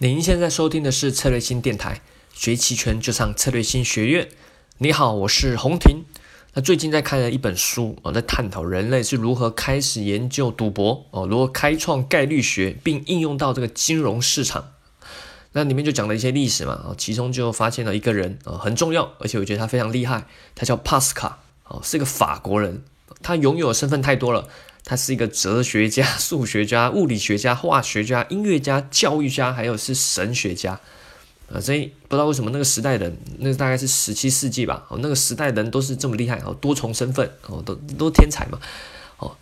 您现在收听的是策略星电台，学期权就上策略星学院。你好，我是洪婷。那最近在看了一本书哦，在探讨人类是如何开始研究赌博哦，如何开创概率学，并应用到这个金融市场。那里面就讲了一些历史嘛，啊，其中就发现了一个人啊，很重要，而且我觉得他非常厉害，他叫帕斯卡哦，是一个法国人，他拥有的身份太多了。他是一个哲学家、数学家、物理学家、化学家、音乐家、教育家，还有是神学家，啊，所以不知道为什么那个时代人，那大概是十七世纪吧，哦，那个时代人都是这么厉害哦，多重身份哦，都都天才嘛，哦，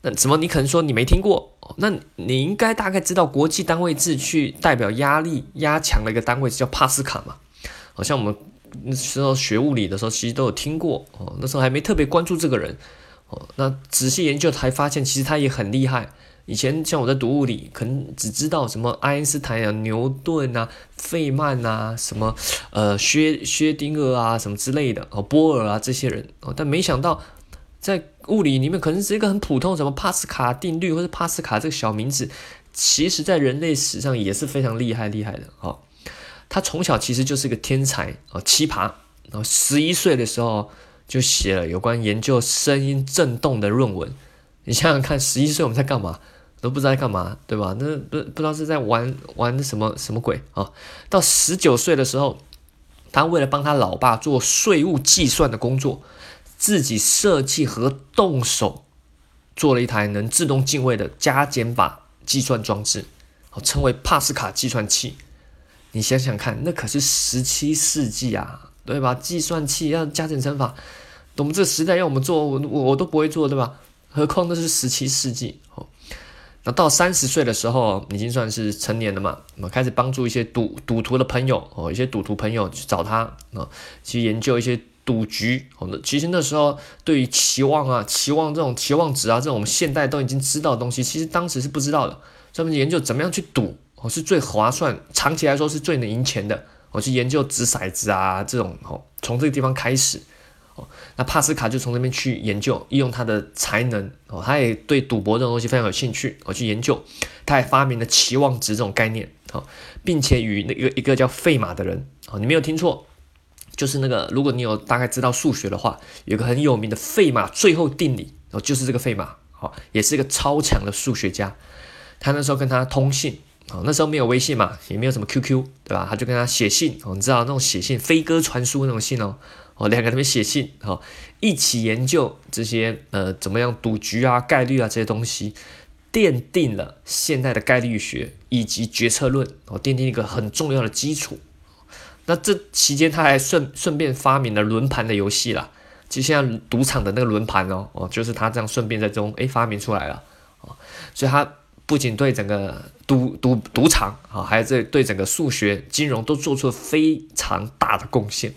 那怎么你可能说你没听过？哦，那你应该大概知道国际单位制去代表压力压强的一个单位叫帕斯卡嘛？好像我们那时候学物理的时候其实都有听过哦，那时候还没特别关注这个人。哦，那仔细研究才发现，其实他也很厉害。以前像我在读物理，可能只知道什么爱因斯坦啊、牛顿啊、费曼啊、什么呃薛薛定谔啊什么之类的哦，波尔啊这些人哦，但没想到在物理里面可能是一个很普通什么帕斯卡定律或者帕斯卡这个小名字，其实在人类史上也是非常厉害厉害的哦。他从小其实就是个天才哦，奇葩哦，十一岁的时候。就写了有关研究声音振动的论文。你想想看，十一岁我们在干嘛？都不知道在干嘛，对吧？那不不知道是在玩玩什么什么鬼啊？到十九岁的时候，他为了帮他老爸做税务计算的工作，自己设计和动手做了一台能自动进位的加减法计算装置，哦，称为帕斯卡计算器。你想想看，那可是十七世纪啊！对吧？计算器要加减乘法，我们这时代要我们做，我我我都不会做，对吧？何况那是十七世纪哦。那到三十岁的时候，已经算是成年了嘛，我们开始帮助一些赌赌徒的朋友哦，一些赌徒朋友去找他啊，去研究一些赌局。哦，那其实那时候对于期望啊、期望这种期望值啊，这种我们现代都已经知道的东西，其实当时是不知道的。专门研究怎么样去赌哦，是最划算，长期来说是最能赢钱的。我去研究掷骰子啊，这种哦，从这个地方开始哦，那帕斯卡就从那边去研究，利用他的才能哦，他也对赌博这种东西非常有兴趣，我去研究，他还发明了期望值这种概念哦，并且与那个一个叫费马的人哦，你没有听错，就是那个，如果你有大概知道数学的话，有个很有名的费马最后定理哦，就是这个费马哦，也是一个超强的数学家，他那时候跟他通信。哦，那时候没有微信嘛，也没有什么 QQ，对吧？他就跟他写信，你知道那种写信飞鸽传书那种信哦，哦，两个人边写信，哦，一起研究这些呃怎么样赌局啊、概率啊这些东西，奠定了现代的概率学以及决策论，哦，奠定一个很重要的基础。那这期间他还顺顺便发明了轮盘的游戏啦，就像赌场的那个轮盘哦，哦，就是他这样顺便在中诶发明出来了，哦，所以他。不仅对整个赌赌赌场啊，还有这对整个数学、金融都做出了非常大的贡献。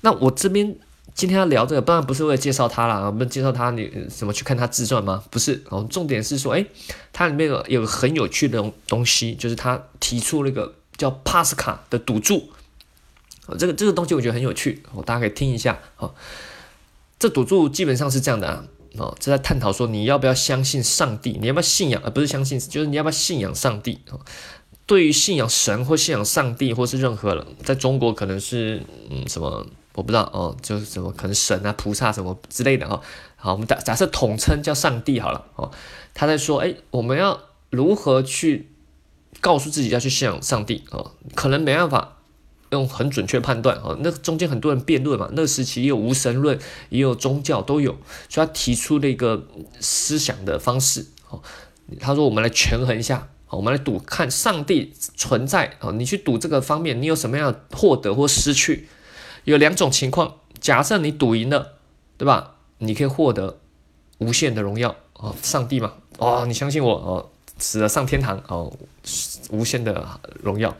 那我这边今天要聊这个，当然不是为了介绍他了，我们介绍他你怎么去看他自传吗？不是哦，重点是说，哎，它里面有有个很有趣的东西，就是他提出那个叫帕斯卡的赌注。这个这个东西我觉得很有趣，哦，大家可以听一下。哦，这赌注基本上是这样的啊。哦，这在探讨说你要不要相信上帝？你要不要信仰？而不是相信，就是你要不要信仰上帝？哦，对于信仰神或信仰上帝，或是任何人，在中国可能是嗯什么，我不知道哦，就是什么可能神啊、菩萨什么之类的哦。好，我们假假设统称叫上帝好了哦。他在说，哎，我们要如何去告诉自己要去信仰上帝？哦，可能没办法。用很准确判断哦，那中间很多人辩论嘛，那个时期也有无神论，也有宗教都有，所以他提出了一个思想的方式哦。他说：“我们来权衡一下，我们来赌看上帝存在哦。你去赌这个方面，你有什么样的获得或失去？有两种情况，假设你赌赢了，对吧？你可以获得无限的荣耀哦，上帝嘛哦，你相信我哦，死了上天堂哦，无限的荣耀。”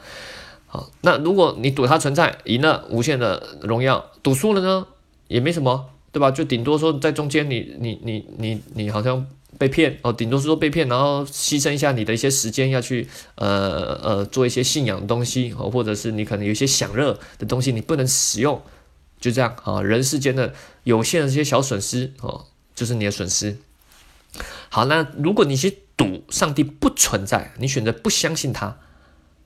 好，那如果你赌它存在，赢了无限的荣耀；赌输了呢，也没什么，对吧？就顶多说在中间，你你你你你好像被骗哦，顶多是说被骗，然后牺牲一下你的一些时间，要去呃呃做一些信仰的东西哦，或者是你可能有一些享乐的东西，你不能使用，就这样啊，人世间的有限的这些小损失哦，就是你的损失。好，那如果你去赌上帝不存在，你选择不相信他。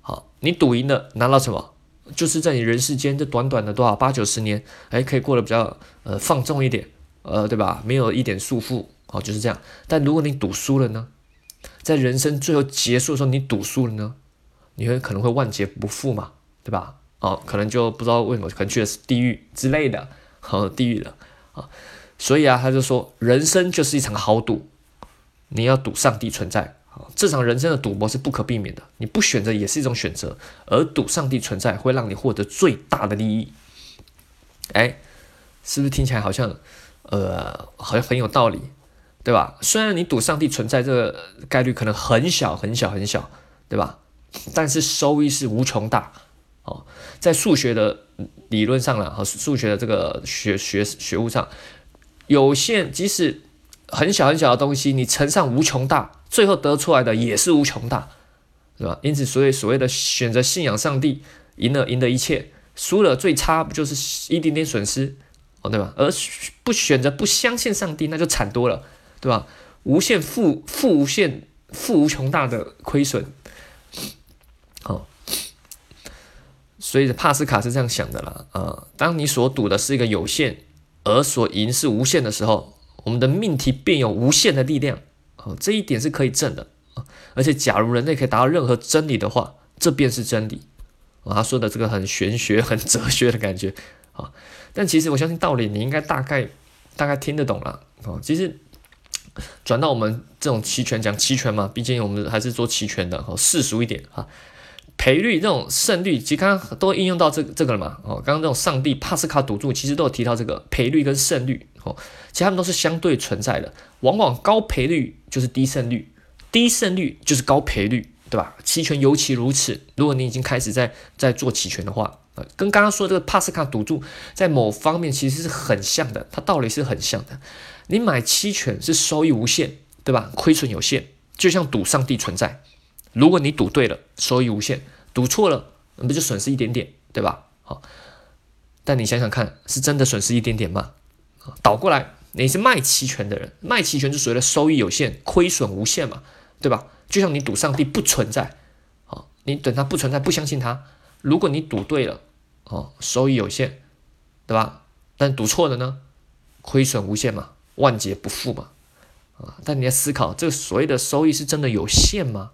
好，你赌赢了拿到什么？就是在你人世间这短短的多少八九十年，哎，可以过得比较呃放纵一点，呃，对吧？没有一点束缚，哦，就是这样。但如果你赌输了呢，在人生最后结束的时候，你赌输了呢，你会可能会万劫不复嘛，对吧？哦，可能就不知道为什么，可能去的是地狱之类的，和地狱了啊。所以啊，他就说，人生就是一场豪赌，你要赌上帝存在。这场人生的赌博是不可避免的，你不选择也是一种选择，而赌上帝存在会让你获得最大的利益。哎，是不是听起来好像，呃，好像很有道理，对吧？虽然你赌上帝存在这个概率可能很小很小很小，对吧？但是收益是无穷大。哦，在数学的理论上了，和数学的这个学学学物上，有限即使很小很小的东西，你乘上无穷大。最后得出来的也是无穷大，对吧？因此，所以所谓的选择信仰上帝，赢了赢得一切，输了最差不就是一点点损失，哦，对吧？而不选择不相信上帝，那就惨多了，对吧？无限负负无限负无穷大的亏损，好，所以帕斯卡是这样想的啦，啊，当你所赌的是一个有限，而所赢是无限的时候，我们的命题便有无限的力量。哦，这一点是可以证的啊！而且，假如人类可以达到任何真理的话，这便是真理。啊，他说的这个很玄学、很哲学的感觉啊。但其实我相信道理，你应该大概大概听得懂了啊。其实转到我们这种期权讲期权嘛，毕竟我们还是做期权的，哦，世俗一点啊。赔率这种胜率，其实刚刚都应用到这这个了嘛。哦，刚刚这种上帝帕斯卡赌注，其实都有提到这个赔率跟胜率。哦，其实他们都是相对存在的。往往高赔率就是低胜率，低胜率就是高赔率，对吧？期权尤其如此。如果你已经开始在在做期权的话，呃，跟刚刚说的这个帕斯卡赌注在某方面其实是很像的，它道理是很像的。你买期权是收益无限，对吧？亏损有限，就像赌上帝存在。如果你赌对了，收益无限；赌错了，那不就损失一点点，对吧？好，但你想想看，是真的损失一点点吗？倒过来，你是卖期权的人，卖期权就所谓的收益有限，亏损无限嘛，对吧？就像你赌上帝不存在，啊，你等他不存在，不相信他。如果你赌对了，哦，收益有限，对吧？但赌错了呢，亏损无限嘛，万劫不复嘛，啊！但你要思考，这个所谓的收益是真的有限吗？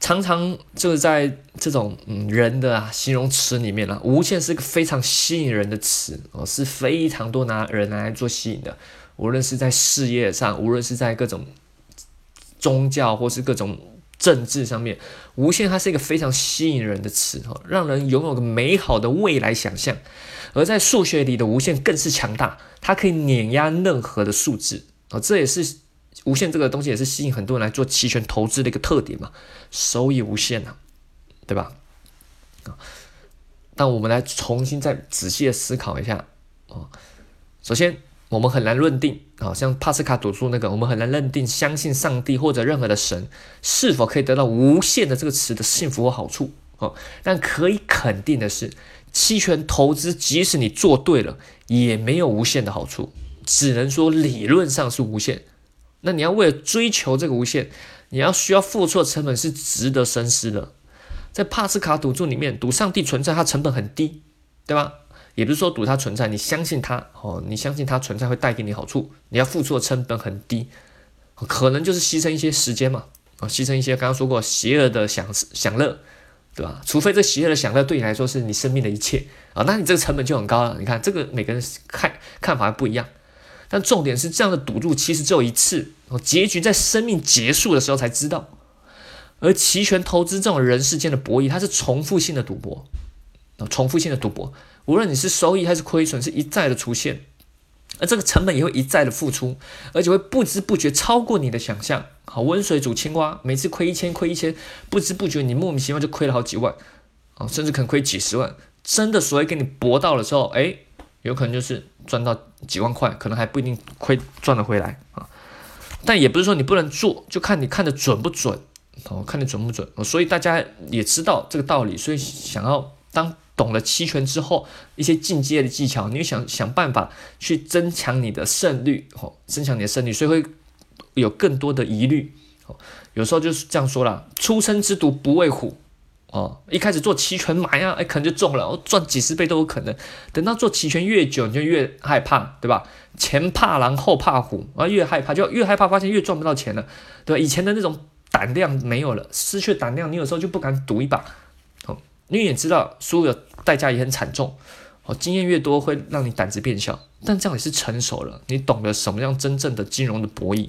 常常就是在这种嗯人的啊形容词里面啊，无限是一个非常吸引人的词哦，是非常多拿人来做吸引的。无论是在事业上，无论是在各种宗教或是各种政治上面，无限它是一个非常吸引人的词哦，让人拥有个美好的未来想象。而在数学里的无限更是强大，它可以碾压任何的数字啊，这也是。无限这个东西也是吸引很多人来做期权投资的一个特点嘛，收益无限呐，对吧？啊，但我们来重新再仔细的思考一下啊。首先，我们很难认定啊，像帕斯卡赌注那个，我们很难认定相信上帝或者任何的神是否可以得到无限的这个词的幸福或好处啊。但可以肯定的是，期权投资即使你做对了，也没有无限的好处，只能说理论上是无限。那你要为了追求这个无限，你要需要付出的成本是值得深思的。在帕斯卡赌注里面，赌上帝存在，它成本很低，对吧？也不是说赌它存在，你相信它哦，你相信它存在会带给你好处，你要付出的成本很低，可能就是牺牲一些时间嘛，啊，牺牲一些刚刚说过邪恶的享享乐，对吧？除非这邪恶的享乐对你来说是你生命的一切啊，那你这个成本就很高了。你看这个每个人看看法不一样。但重点是，这样的赌注其实只有一次，哦结局在生命结束的时候才知道。而期权投资这种人世间的博弈，它是重复性的赌博，啊，重复性的赌博，无论你是收益还是亏损，是一再的出现，而这个成本也会一再的付出，而且会不知不觉超过你的想象。好，温水煮青蛙，每次亏一千，亏一千，不知不觉你莫名其妙就亏了好几万，啊，甚至可能亏几十万。真的所谓给你博到了之后，哎。有可能就是赚到几万块，可能还不一定亏赚得回来啊。但也不是说你不能做，就看你看的准不准哦，看你准不准。所以大家也知道这个道理，所以想要当懂了期权之后，一些进阶的技巧，你想想办法去增强你的胜率哦，增强你的胜率，所以会有更多的疑虑哦有时候就是这样说了，初生之犊不畏虎。哦，一开始做期权买呀，哎，可能就中了，赚几十倍都有可能。等到做期权越久，你就越害怕，对吧？前怕狼后怕虎，啊，越害怕就越害怕，发现越赚不到钱了，对吧？以前的那种胆量没有了，失去胆量，你有时候就不敢赌一把。哦，你也知道输的代价也很惨重。哦，经验越多会让你胆子变小，但这样也是成熟了，你懂得什么样真正的金融的博弈。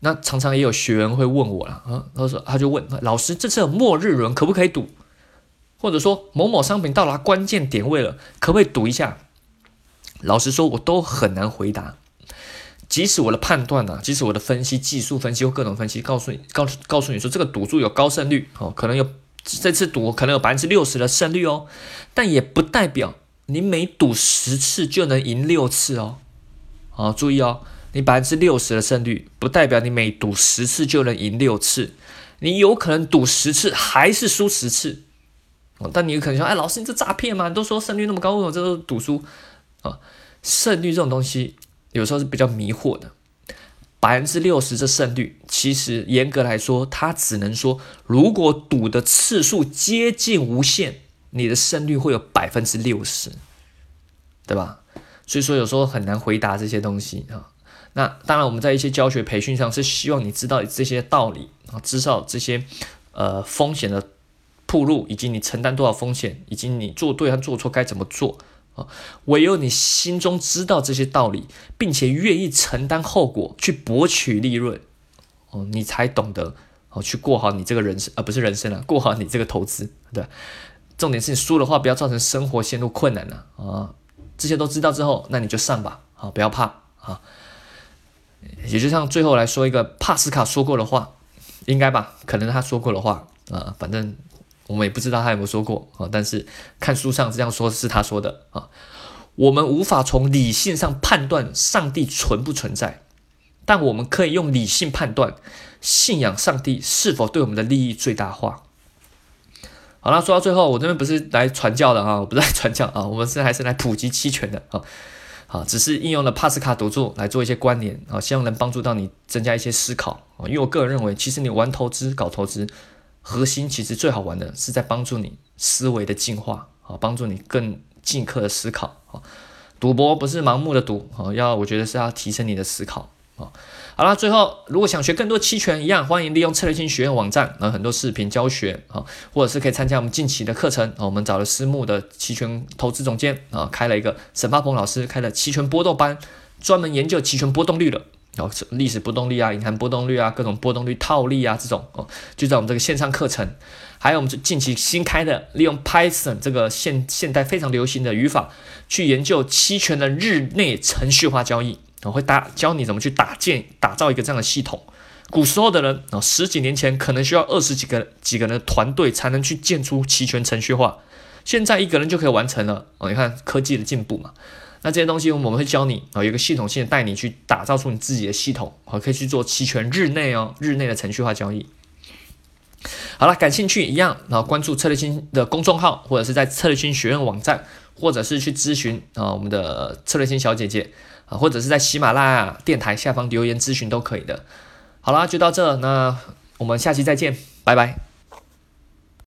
那常常也有学员会问我了啊，他说他就问老师，这次末日轮可不可以赌？或者说某某商品到达关键点位了，可不可以赌一下？老实说，我都很难回答。即使我的判断呢，即使我的分析、技术分析或各种分析，告诉你、告诉告诉你说这个赌注有高胜率哦，可能有这次赌可能有百分之六十的胜率哦，但也不代表你每赌十次就能赢六次哦。好，注意哦。你百分之六十的胜率，不代表你每赌十次就能赢六次，你有可能赌十次还是输十次，但你有可能说，哎，老师你这诈骗嘛？你都说胜率那么高，为什么这都赌输？啊，胜率这种东西有时候是比较迷惑的。百分之六十这胜率，其实严格来说，它只能说，如果赌的次数接近无限，你的胜率会有百分之六十，对吧？所以说有时候很难回答这些东西啊。那当然，我们在一些教学培训上是希望你知道这些道理啊，知道这些呃风险的铺路，以及你承担多少风险，以及你做对和做错该怎么做啊。唯有你心中知道这些道理，并且愿意承担后果去博取利润哦，你才懂得哦去过好你这个人生，而不是人生啊，过好你这个投资。对，重点是你输的话，不要造成生活陷入困难了啊。这些都知道之后，那你就上吧啊，不要怕啊。也就像最后来说一个帕斯卡说过的话，应该吧？可能他说过的话啊，反正我们也不知道他有没有说过啊。但是看书上这样说是他说的啊。我们无法从理性上判断上帝存不存在，但我们可以用理性判断信仰上帝是否对我们的利益最大化。好了，说到最后，我这边不是来传教的啊，我不是来传教啊，我们是还是来普及期权的啊。啊，只是应用了帕斯卡赌注来做一些关联啊，希望能帮助到你增加一些思考啊。因为我个人认为，其实你玩投资、搞投资，核心其实最好玩的是在帮助你思维的进化啊，帮助你更进刻的思考啊。赌博不是盲目的赌啊，要我觉得是要提升你的思考啊。好了，最后如果想学更多期权，一样欢迎利用策略性学院网站，有很多视频教学啊，或者是可以参加我们近期的课程啊。我们找了私募的期权投资总监啊，开了一个沈发鹏老师开了期权波动班，专门研究期权波动率的，然后历史波动率啊、隐含波动率啊、各种波动率套利啊这种哦，就在我们这个线上课程。还有我们近期新开的，利用 Python 这个现现代非常流行的语法，去研究期权的日内程序化交易。我会打教你怎么去打建打造一个这样的系统。古时候的人啊，十几年前可能需要二十几个几个人的团队才能去建出齐全程序化，现在一个人就可以完成了。哦，你看科技的进步嘛。那这些东西我们会教你啊，有一个系统性的带你去打造出你自己的系统，啊，可以去做期权日内哦，日内的程序化交易。好了，感兴趣一样，然后关注策略星的公众号，或者是在策略星学院网站，或者是去咨询啊我们的策略星小姐姐。啊，或者是在喜马拉雅电台下方留言咨询都可以的。好啦，就到这，那我们下期再见，拜拜。